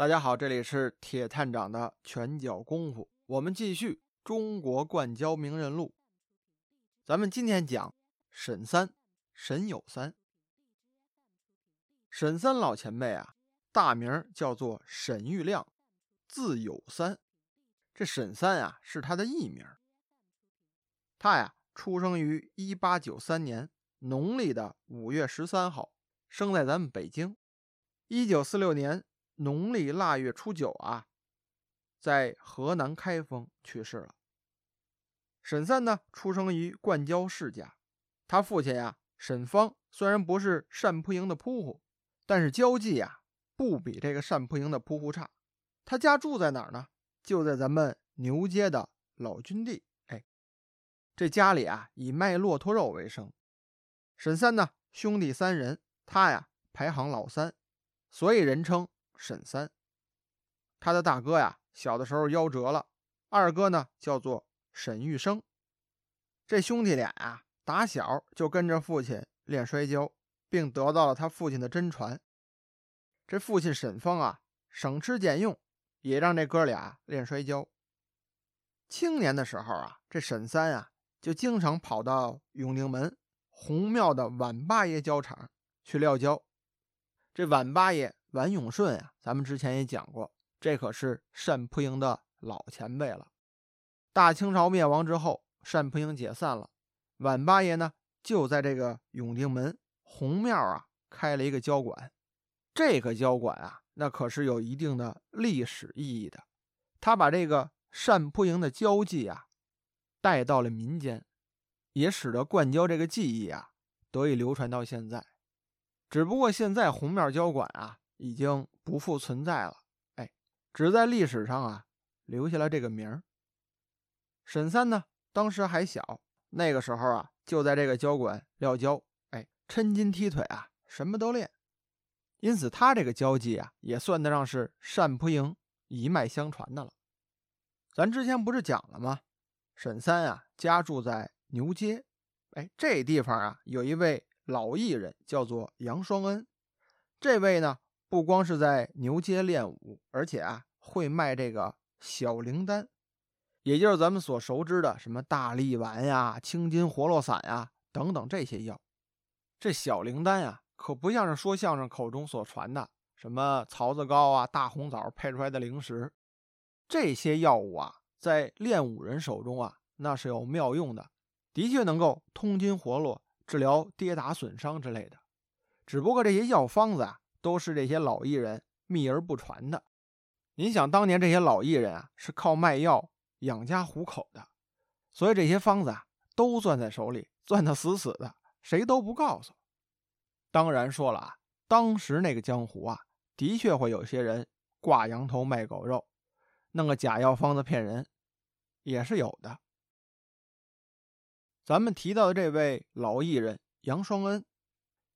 大家好，这里是铁探长的拳脚功夫，我们继续《中国灌胶名人录》。咱们今天讲沈三，沈有三。沈三老前辈啊，大名叫做沈玉亮，字有三。这沈三啊，是他的艺名。他呀，出生于一八九三年农历的五月十三号，生在咱们北京。一九四六年农历腊月初九啊，在河南开封去世了。沈三呢，出生于灌胶世家，他父亲呀，沈方虽然不是单扑营的扑户，但是交际呀，不比这个单扑营的扑户差。他家住在哪儿呢？就在咱们牛街的老军地。哎，这家里啊，以卖骆驼肉为生。沈三呢，兄弟三人，他呀排行老三。所以人称沈三。他的大哥呀，小的时候夭折了。二哥呢，叫做沈玉生。这兄弟俩呀，打小就跟着父亲练摔跤，并得到了他父亲的真传。这父亲沈峰啊，省吃俭用，也让这哥俩练摔跤。青年的时候啊，这沈三啊，就经常跑到永定门红庙的晚八爷胶厂去撂跤。这晚八爷碗永顺啊，咱们之前也讲过，这可是单扑营的老前辈了。大清朝灭亡之后，单扑营解散了，碗八爷呢就在这个永定门红庙啊开了一个胶馆。这个胶馆啊，那可是有一定的历史意义的。他把这个单扑营的胶技啊带到了民间，也使得灌胶这个技艺啊得以流传到现在。只不过现在红庙胶馆啊已经不复存在了，哎，只在历史上啊留下了这个名儿。沈三呢，当时还小，那个时候啊就在这个交馆撂跤，哎，抻筋踢腿啊，什么都练。因此他这个交技啊也算得上是单扑营一脉相传的了。咱之前不是讲了吗？沈三啊家住在牛街，哎，这地方啊有一位。老艺人叫做杨双恩，这位呢不光是在牛街练武，而且啊会卖这个小灵丹，也就是咱们所熟知的什么大力丸呀、青筋活络散呀等等这些药。这小灵丹呀，可不像是说相声口中所传的什么槽子糕啊、大红枣配出来的零食。这些药物啊，在练武人手中啊，那是有妙用的，的确能够通筋活络。治疗跌打损伤之类的，只不过这些药方子啊，都是这些老艺人秘而不传的。您想，当年这些老艺人啊，是靠卖药养家糊口的，所以这些方子啊，都攥在手里，攥得死死的，谁都不告诉。当然说了啊，当时那个江湖啊，的确会有些人挂羊头卖狗肉，弄个假药方子骗人，也是有的。咱们提到的这位老艺人杨双恩，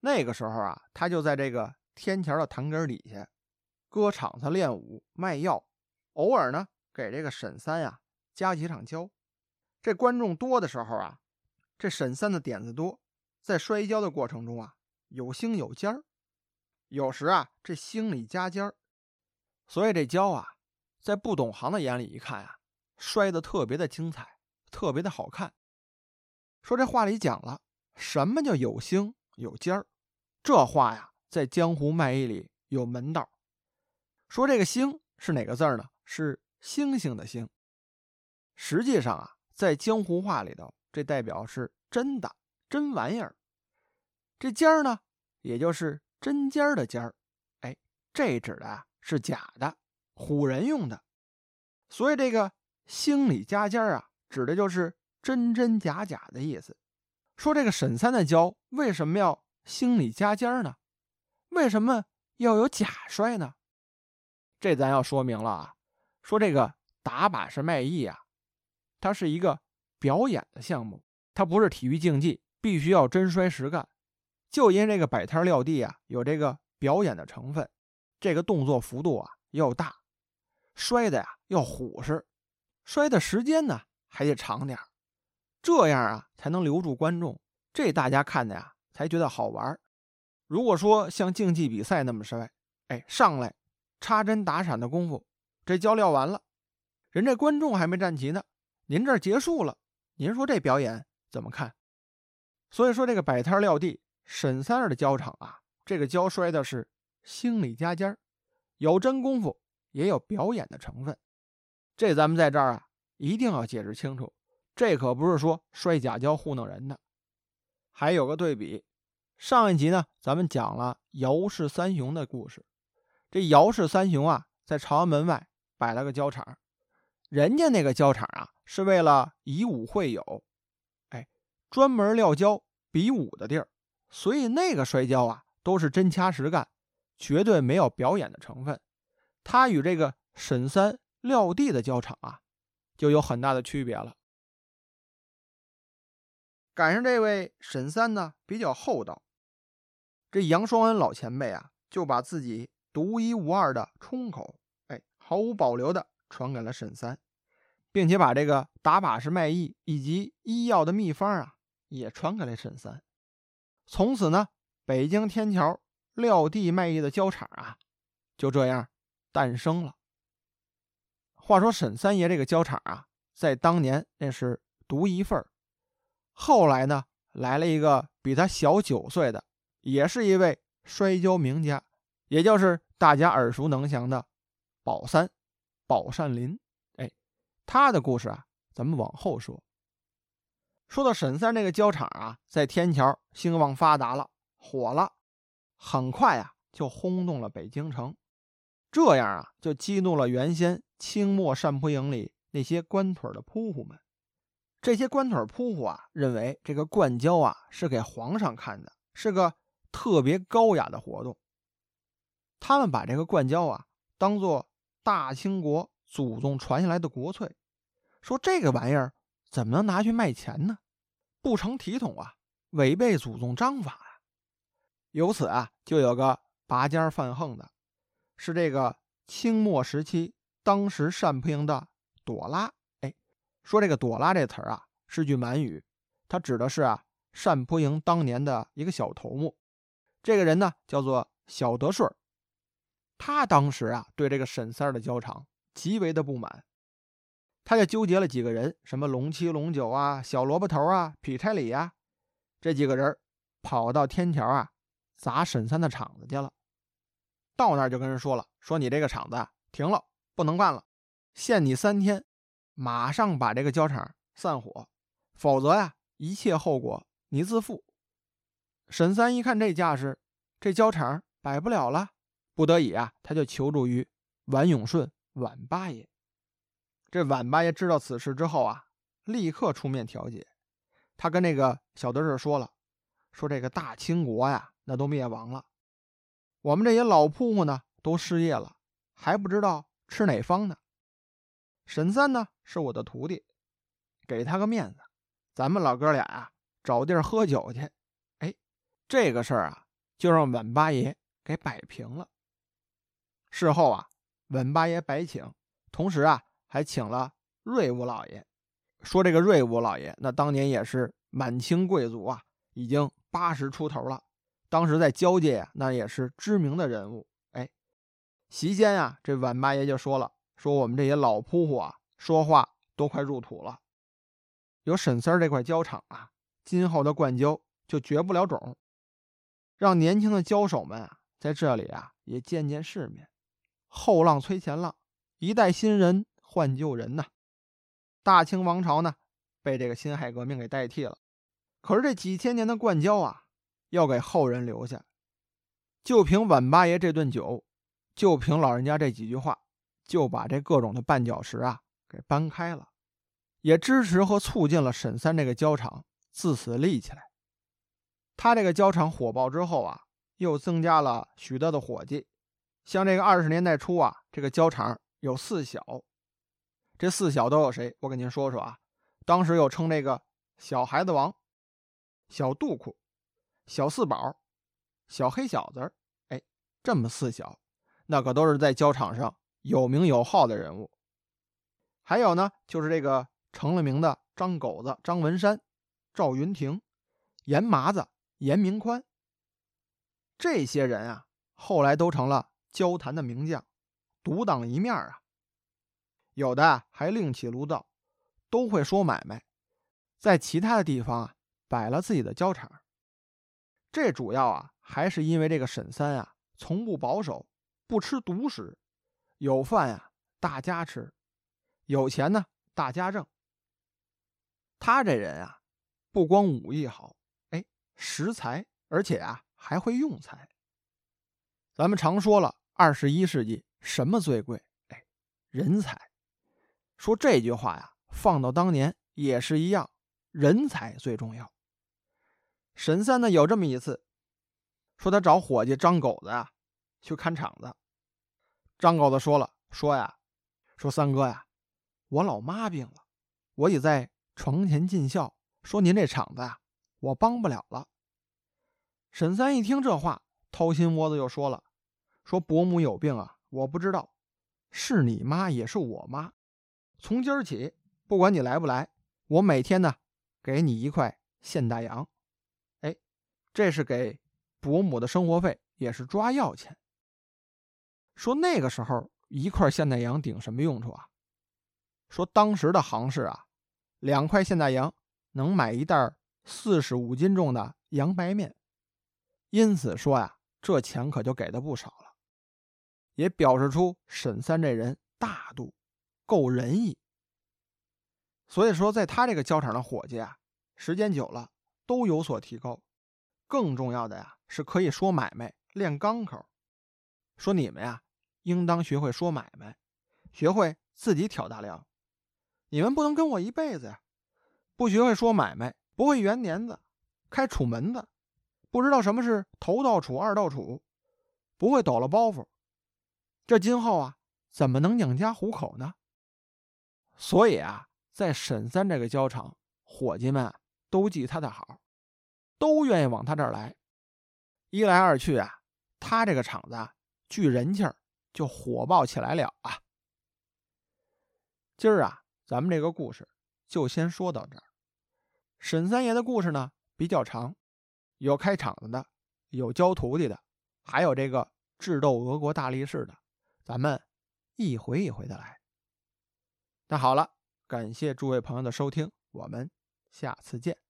那个时候啊，他就在这个天桥的坛根底下，搁场子练武卖药，偶尔呢给这个沈三呀加几场胶。这观众多的时候啊，这沈三的点子多，在摔跤的过程中啊，有星有尖儿，有时啊这星里加尖儿，所以这跤啊，在不懂行的眼里一看啊，摔得特别的精彩，特别的好看。说这话里讲了什么叫有星有尖儿？这话呀，在江湖卖艺里有门道。说这个星是哪个字呢？是星星的星。实际上啊，在江湖话里头，这代表是真的真玩意儿。这尖儿呢，也就是针尖儿的尖儿。哎，这指的啊是假的，唬人用的。所以这个星里加尖儿啊，指的就是。真真假假的意思，说这个沈三的跤为什么要星里加尖儿呢？为什么要有假摔呢？这咱要说明了啊。说这个打靶是卖艺啊，它是一个表演的项目，它不是体育竞技，必须要真摔实干。就因这个摆摊撂地啊，有这个表演的成分，这个动作幅度啊要大，摔的呀要虎实，摔的时间呢还得长点。这样啊，才能留住观众，这大家看的呀，才觉得好玩。如果说像竞技比赛那么摔，哎，上来插针打闪的功夫，这跤撂完了，人这观众还没站齐呢，您这结束了，您说这表演怎么看？所以说这个摆摊撂地沈三儿的跤场啊，这个跤摔的是心里加尖儿，有真功夫，也有表演的成分。这咱们在这儿啊，一定要解释清楚，这可不是说摔假跤糊弄人的。还有个对比，上一集呢，咱们讲了姚氏三雄的故事。这姚氏三雄啊，在朝阳门外摆了个交场，人家那个交场啊，是为了以武会友，哎，专门撂跤比武的地儿，所以那个摔跤啊，都是真掐实干，绝对没有表演的成分。他与这个沈三撂地的交场啊，就有很大的区别了。赶上这位沈三呢，比较厚道。这杨双恩老前辈啊，就把自己独一无二的冲口，哎，毫无保留的传给了沈三，并且把这个打把式卖艺以及医药的秘方啊，也传给了沈三。从此呢，北京天桥撂地卖艺的交场啊，就这样诞生了。话说沈三爷这个交场啊，在当年那是独一份儿。后来呢，来了一个比他小九岁的，也是一位摔跤名家，也就是大家耳熟能详的宝三，宝善林。哎，他的故事啊，咱们往后说。说到沈三这个胶厂啊，在天桥兴旺发达了，火了，很快啊就轰动了北京城，这样啊就激怒了原先清末善扑营里那些官腿的扑虎们。这些官腿扑虎啊，认为这个灌胶啊是给皇上看的，是个特别高雅的活动。他们把这个灌胶啊当做大清国祖宗传下来的国粹，说这个玩意儿怎么能拿去卖钱呢？不成体统啊，违背祖宗章法啊！由此啊，就有个拔尖犯横的，是这个清末时期当时善扑营的朵拉。哎说这个“朵拉”这词儿啊，是句满语，它指的是啊单扑营当年的一个小头目。这个人呢叫做小德顺他当时啊对这个沈三儿的交场极为的不满，他就纠结了几个人，什么龙七、龙九啊、小萝卜头啊、劈柴里呀，这几个人跑到天桥啊砸沈三的场子去了。到那儿就跟人说了，说你这个场子停了，不能干了，限你三天。马上把这个胶厂散伙，否则呀，一切后果你自负。沈三一看这架势，这交场摆不了了，不得已啊，他就求助于晚永顺晚八爷。这晚八爷知道此事之后啊，立刻出面调解。他跟那个小德顺说了，说这个大清国呀，那都灭亡了，我们这些老铺户呢都失业了，还不知道吃哪方呢。沈三呢是我的徒弟，给他个面子，咱们老哥俩呀找地儿喝酒去。这个事儿啊就让稳八爷给摆平了。事后啊，稳八爷白请，同时啊还请了瑞武老爷，说这个瑞武老爷那当年也是满清贵族啊，已经八十出头了，当时在交界啊那也是知名的人物。哎，席间啊这晚八爷就说了。说我们这些老扑虎啊，说话都快入土了。有沈三这块胶场啊，今后的灌胶就绝不了种，让年轻的交手们啊，在这里啊也见见世面。后浪催前浪，一代新人换旧人呐。大清王朝呢，被这个辛亥革命给代替了。可是这几千年的灌胶啊，要给后人留下。就凭晚八爷这顿酒，就凭老人家这几句话。就把这各种的绊脚石啊给搬开了，也支持和促进了沈三这个胶厂自此立起来。他这个胶厂火爆之后啊，又增加了许多的伙计。像这个二十年代初啊，这个胶厂有四小，这四小都有谁？我跟您说说啊。当时又称这个小孩子王、小杜库、小四宝、小黑小子哎，这么四小，那可都是在胶厂上。有名有号的人物，还有呢，就是这个成了名的张狗子张文山、赵云亭、严麻子严明宽。这些人啊，后来都成了交坛的名将，独当一面啊。有的还另起炉灶，都会说买卖，在其他的地方啊摆了自己的交场。这主要啊还是因为这个沈三啊从不保守，不吃独食，有饭呀大家吃，有钱呢大家挣。他这人啊，不光武艺好，识才，而且啊还会用才。咱们常说了，二十一世纪什么最贵？哎，人才。说这句话呀，放到当年也是一样，人才最重要。沈三呢有这么一次，说他找伙计张狗子呀去看场子。张狗子说了，说呀，说三哥呀，我老妈病了，我已在床前尽孝。说您这场子呀，我帮不了了。沈三一听这话，掏心窝子又说了，说伯母有病啊，我不知道，是你妈也是我妈。从今儿起，不管你来不来，我每天呢给你一块现大洋。哎，这是给伯母的生活费，也是抓药钱。说那个时候一块现大洋顶什么用处啊？说当时的行市啊，两块现大洋能买一袋四十五斤重的洋白面。因此说呀，这钱可就给的不少了，也表示出沈三这人大度。够仁义，所以说，在他这个交场的伙计啊，时间久了都有所提高。更重要的呀，是可以说买卖，练钢口。说你们呀，应当学会说买卖，学会自己挑大梁。你们不能跟我一辈子呀，不学会说买卖，不会圆年子，开楚门子，不知道什么是头道楚、二道楚，不会抖了包袱，这今后啊，怎么能养家糊口呢？所以啊，在沈三这个焦场，伙计们都记他的好，都愿意往他这儿来。一来二去啊，他这个厂子聚人气儿就火爆起来了啊。今儿啊，咱们这个故事就先说到这儿。沈三爷的故事呢比较长，有开场子的，有教徒弟的，还有这个智斗俄国大力士的，咱们一回一回的来。那好了，感谢诸位朋友的收听，我们下次见。